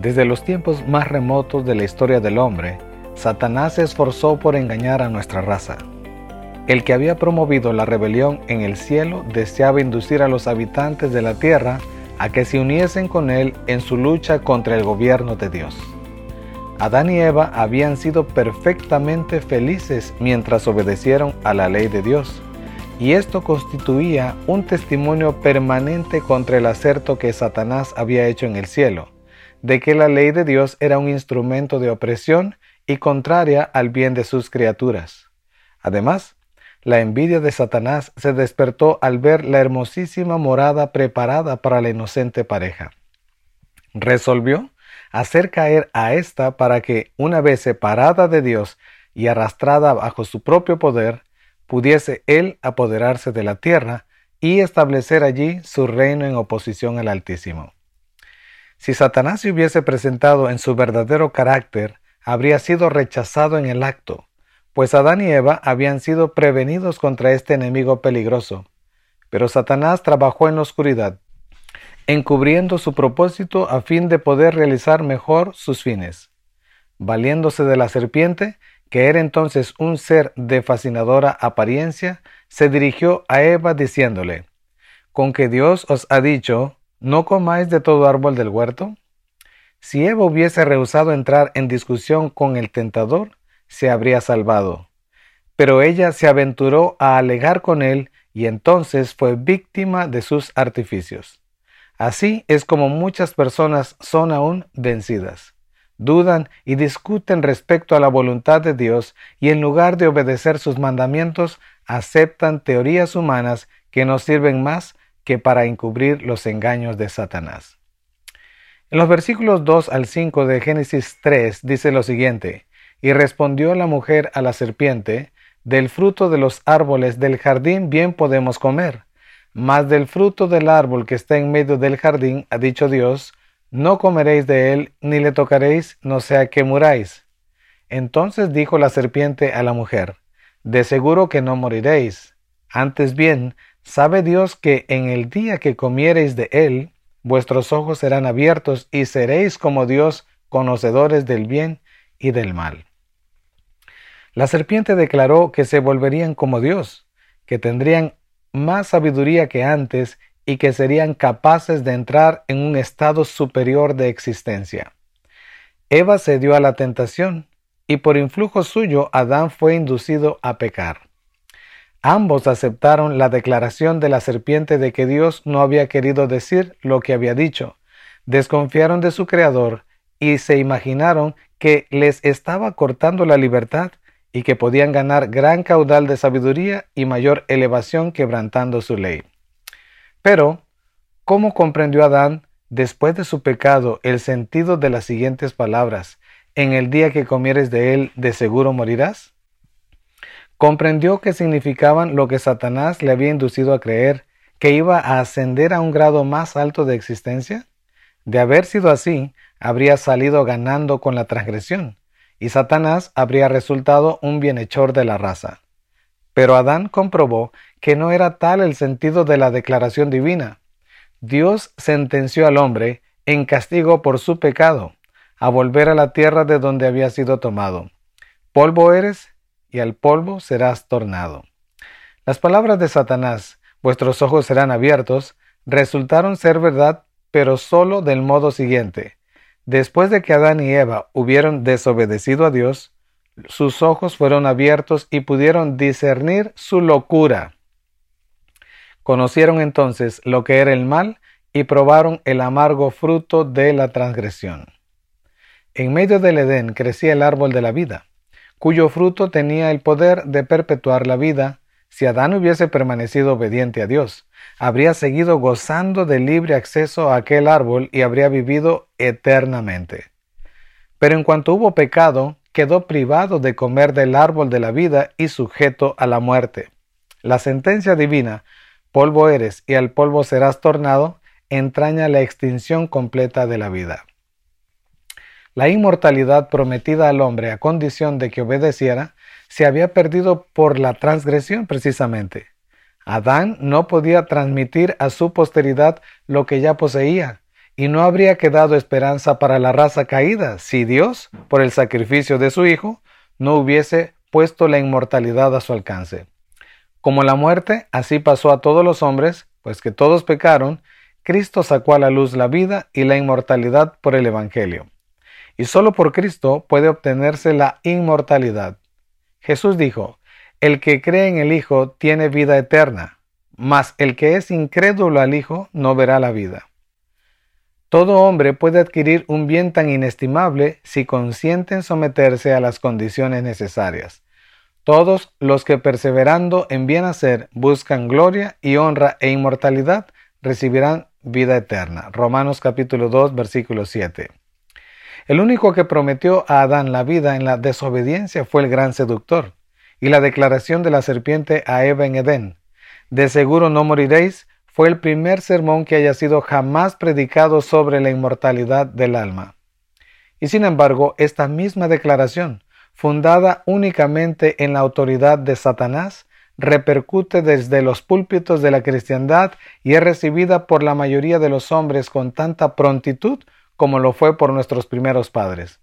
Desde los tiempos más remotos de la historia del hombre, Satanás se esforzó por engañar a nuestra raza. El que había promovido la rebelión en el cielo deseaba inducir a los habitantes de la tierra a que se uniesen con él en su lucha contra el gobierno de Dios. Adán y Eva habían sido perfectamente felices mientras obedecieron a la ley de Dios, y esto constituía un testimonio permanente contra el acerto que Satanás había hecho en el cielo de que la ley de Dios era un instrumento de opresión y contraria al bien de sus criaturas. Además, la envidia de Satanás se despertó al ver la hermosísima morada preparada para la inocente pareja. Resolvió hacer caer a ésta para que, una vez separada de Dios y arrastrada bajo su propio poder, pudiese él apoderarse de la tierra y establecer allí su reino en oposición al Altísimo. Si Satanás se hubiese presentado en su verdadero carácter, habría sido rechazado en el acto, pues Adán y Eva habían sido prevenidos contra este enemigo peligroso. Pero Satanás trabajó en la oscuridad, encubriendo su propósito a fin de poder realizar mejor sus fines. Valiéndose de la serpiente, que era entonces un ser de fascinadora apariencia, se dirigió a Eva diciéndole, Con que Dios os ha dicho, ¿No comáis de todo árbol del huerto? Si Eva hubiese rehusado entrar en discusión con el tentador, se habría salvado. Pero ella se aventuró a alegar con él y entonces fue víctima de sus artificios. Así es como muchas personas son aún vencidas. Dudan y discuten respecto a la voluntad de Dios y en lugar de obedecer sus mandamientos, aceptan teorías humanas que no sirven más que para encubrir los engaños de Satanás. En los versículos 2 al 5 de Génesis 3 dice lo siguiente, y respondió la mujer a la serpiente, del fruto de los árboles del jardín bien podemos comer, mas del fruto del árbol que está en medio del jardín, ha dicho Dios, no comeréis de él, ni le tocaréis, no sea que muráis. Entonces dijo la serpiente a la mujer, de seguro que no moriréis, antes bien Sabe Dios que en el día que comiereis de él, vuestros ojos serán abiertos y seréis como Dios, conocedores del bien y del mal. La serpiente declaró que se volverían como Dios, que tendrían más sabiduría que antes y que serían capaces de entrar en un estado superior de existencia. Eva cedió a la tentación y por influjo suyo Adán fue inducido a pecar. Ambos aceptaron la declaración de la serpiente de que Dios no había querido decir lo que había dicho. Desconfiaron de su Creador y se imaginaron que les estaba cortando la libertad y que podían ganar gran caudal de sabiduría y mayor elevación quebrantando su ley. Pero, ¿cómo comprendió Adán, después de su pecado, el sentido de las siguientes palabras? En el día que comieres de él, de seguro morirás comprendió que significaban lo que Satanás le había inducido a creer, que iba a ascender a un grado más alto de existencia? De haber sido así, habría salido ganando con la transgresión, y Satanás habría resultado un bienhechor de la raza. Pero Adán comprobó que no era tal el sentido de la declaración divina. Dios sentenció al hombre en castigo por su pecado, a volver a la tierra de donde había sido tomado. Polvo eres y al polvo serás tornado. Las palabras de Satanás, vuestros ojos serán abiertos, resultaron ser verdad, pero sólo del modo siguiente. Después de que Adán y Eva hubieron desobedecido a Dios, sus ojos fueron abiertos y pudieron discernir su locura. Conocieron entonces lo que era el mal y probaron el amargo fruto de la transgresión. En medio del Edén crecía el árbol de la vida cuyo fruto tenía el poder de perpetuar la vida, si Adán hubiese permanecido obediente a Dios, habría seguido gozando de libre acceso a aquel árbol y habría vivido eternamente. Pero en cuanto hubo pecado, quedó privado de comer del árbol de la vida y sujeto a la muerte. La sentencia divina, polvo eres y al polvo serás tornado, entraña la extinción completa de la vida. La inmortalidad prometida al hombre a condición de que obedeciera se había perdido por la transgresión precisamente. Adán no podía transmitir a su posteridad lo que ya poseía, y no habría quedado esperanza para la raza caída si Dios, por el sacrificio de su Hijo, no hubiese puesto la inmortalidad a su alcance. Como la muerte, así pasó a todos los hombres, pues que todos pecaron, Cristo sacó a la luz la vida y la inmortalidad por el Evangelio. Y solo por Cristo puede obtenerse la inmortalidad. Jesús dijo, El que cree en el Hijo tiene vida eterna, mas el que es incrédulo al Hijo no verá la vida. Todo hombre puede adquirir un bien tan inestimable si consiente en someterse a las condiciones necesarias. Todos los que perseverando en bien hacer buscan gloria y honra e inmortalidad recibirán vida eterna. Romanos capítulo 2 versículo 7. El único que prometió a Adán la vida en la desobediencia fue el gran seductor, y la declaración de la serpiente a Eva en Edén, de seguro no moriréis, fue el primer sermón que haya sido jamás predicado sobre la inmortalidad del alma. Y sin embargo, esta misma declaración fundada únicamente en la autoridad de Satanás, repercute desde los púlpitos de la cristiandad y es recibida por la mayoría de los hombres con tanta prontitud como lo fue por nuestros primeros padres.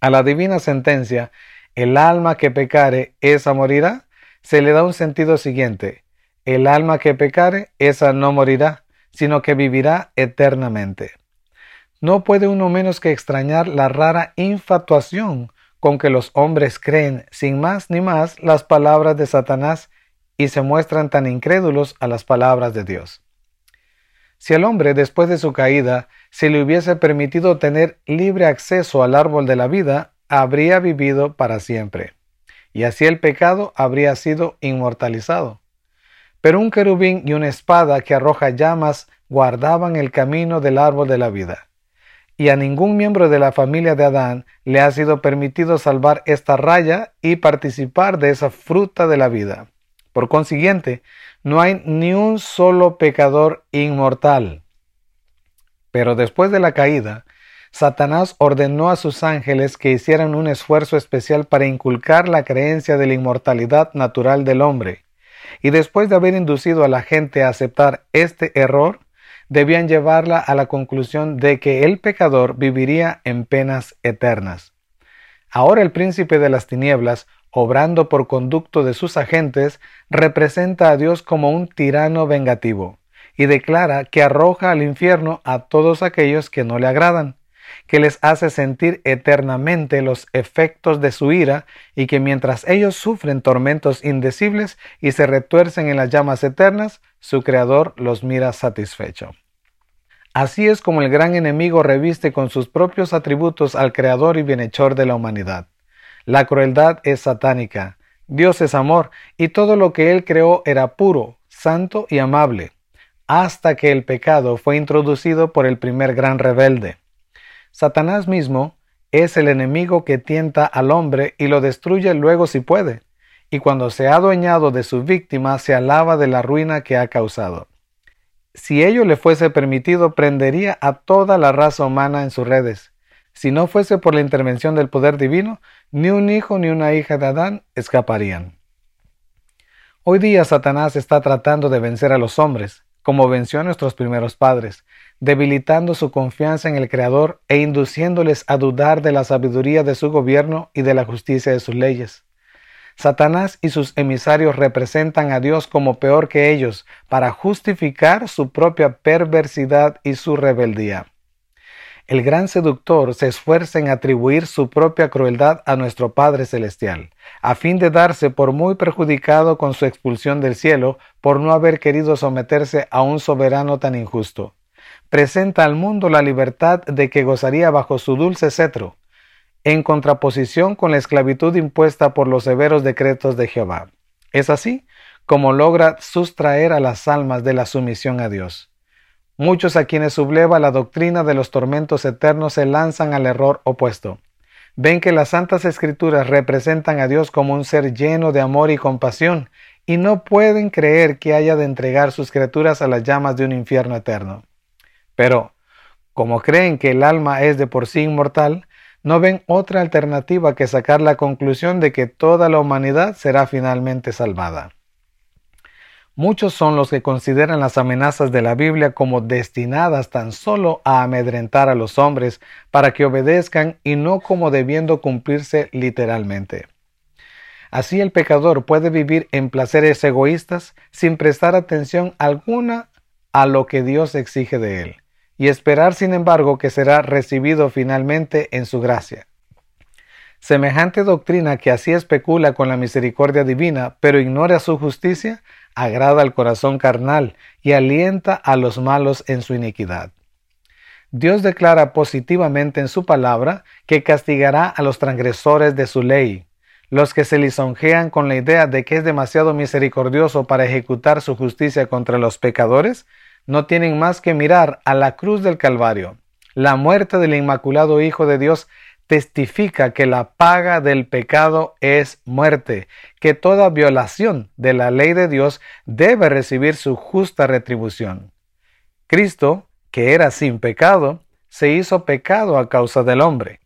A la divina sentencia, el alma que pecare, esa morirá, se le da un sentido siguiente. El alma que pecare, esa no morirá, sino que vivirá eternamente. No puede uno menos que extrañar la rara infatuación con que los hombres creen sin más ni más las palabras de Satanás y se muestran tan incrédulos a las palabras de Dios. Si al hombre después de su caída se le hubiese permitido tener libre acceso al árbol de la vida, habría vivido para siempre, y así el pecado habría sido inmortalizado. Pero un querubín y una espada que arroja llamas guardaban el camino del árbol de la vida y a ningún miembro de la familia de Adán le ha sido permitido salvar esta raya y participar de esa fruta de la vida. Por consiguiente, no hay ni un solo pecador inmortal. Pero después de la caída, Satanás ordenó a sus ángeles que hicieran un esfuerzo especial para inculcar la creencia de la inmortalidad natural del hombre. Y después de haber inducido a la gente a aceptar este error, debían llevarla a la conclusión de que el pecador viviría en penas eternas. Ahora el príncipe de las tinieblas, obrando por conducto de sus agentes, representa a Dios como un tirano vengativo, y declara que arroja al infierno a todos aquellos que no le agradan, que les hace sentir eternamente los efectos de su ira y que mientras ellos sufren tormentos indecibles y se retuercen en las llamas eternas, su Creador los mira satisfecho. Así es como el gran enemigo reviste con sus propios atributos al Creador y bienhechor de la humanidad. La crueldad es satánica, Dios es amor, y todo lo que Él creó era puro, santo y amable, hasta que el pecado fue introducido por el primer gran rebelde. Satanás mismo es el enemigo que tienta al hombre y lo destruye luego si puede y cuando se ha adueñado de su víctima se alaba de la ruina que ha causado. Si ello le fuese permitido, prendería a toda la raza humana en sus redes. Si no fuese por la intervención del poder divino, ni un hijo ni una hija de Adán escaparían. Hoy día Satanás está tratando de vencer a los hombres, como venció a nuestros primeros padres, debilitando su confianza en el Creador e induciéndoles a dudar de la sabiduría de su gobierno y de la justicia de sus leyes. Satanás y sus emisarios representan a Dios como peor que ellos para justificar su propia perversidad y su rebeldía. El gran seductor se esfuerza en atribuir su propia crueldad a nuestro Padre Celestial, a fin de darse por muy perjudicado con su expulsión del cielo por no haber querido someterse a un soberano tan injusto. Presenta al mundo la libertad de que gozaría bajo su dulce cetro, en contraposición con la esclavitud impuesta por los severos decretos de Jehová. Es así como logra sustraer a las almas de la sumisión a Dios. Muchos a quienes subleva la doctrina de los tormentos eternos se lanzan al error opuesto. Ven que las santas escrituras representan a Dios como un ser lleno de amor y compasión, y no pueden creer que haya de entregar sus criaturas a las llamas de un infierno eterno. Pero, como creen que el alma es de por sí inmortal, no ven otra alternativa que sacar la conclusión de que toda la humanidad será finalmente salvada. Muchos son los que consideran las amenazas de la Biblia como destinadas tan solo a amedrentar a los hombres para que obedezcan y no como debiendo cumplirse literalmente. Así el pecador puede vivir en placeres egoístas sin prestar atención alguna a lo que Dios exige de él, y esperar sin embargo que será recibido finalmente en su gracia. Semejante doctrina que así especula con la misericordia divina, pero ignora su justicia, agrada al corazón carnal y alienta a los malos en su iniquidad. Dios declara positivamente en su palabra que castigará a los transgresores de su ley, los que se lisonjean con la idea de que es demasiado misericordioso para ejecutar su justicia contra los pecadores, no tienen más que mirar a la cruz del Calvario. La muerte del Inmaculado Hijo de Dios testifica que la paga del pecado es muerte, que toda violación de la ley de Dios debe recibir su justa retribución. Cristo, que era sin pecado, se hizo pecado a causa del hombre.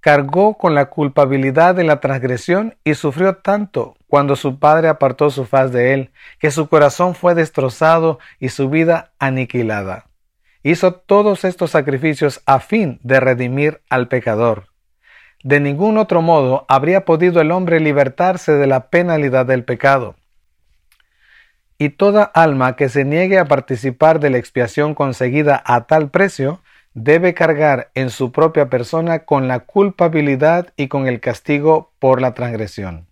Cargó con la culpabilidad de la transgresión y sufrió tanto cuando su padre apartó su faz de él, que su corazón fue destrozado y su vida aniquilada hizo todos estos sacrificios a fin de redimir al pecador. De ningún otro modo habría podido el hombre libertarse de la penalidad del pecado. Y toda alma que se niegue a participar de la expiación conseguida a tal precio, debe cargar en su propia persona con la culpabilidad y con el castigo por la transgresión.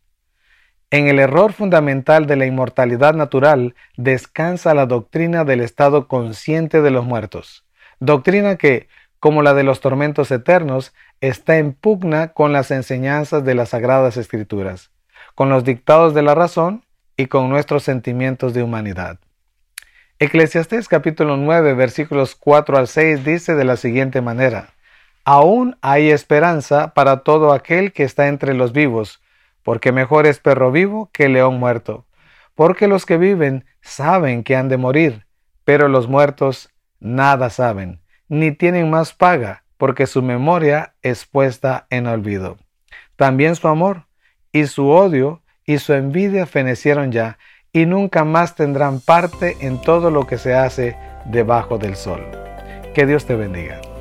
En el error fundamental de la inmortalidad natural descansa la doctrina del estado consciente de los muertos, doctrina que, como la de los tormentos eternos, está en pugna con las enseñanzas de las sagradas escrituras, con los dictados de la razón y con nuestros sentimientos de humanidad. Eclesiastés capítulo 9 versículos 4 al 6 dice de la siguiente manera, Aún hay esperanza para todo aquel que está entre los vivos, porque mejor es perro vivo que león muerto, porque los que viven saben que han de morir, pero los muertos nada saben, ni tienen más paga, porque su memoria es puesta en olvido. También su amor y su odio y su envidia fenecieron ya, y nunca más tendrán parte en todo lo que se hace debajo del sol. Que Dios te bendiga.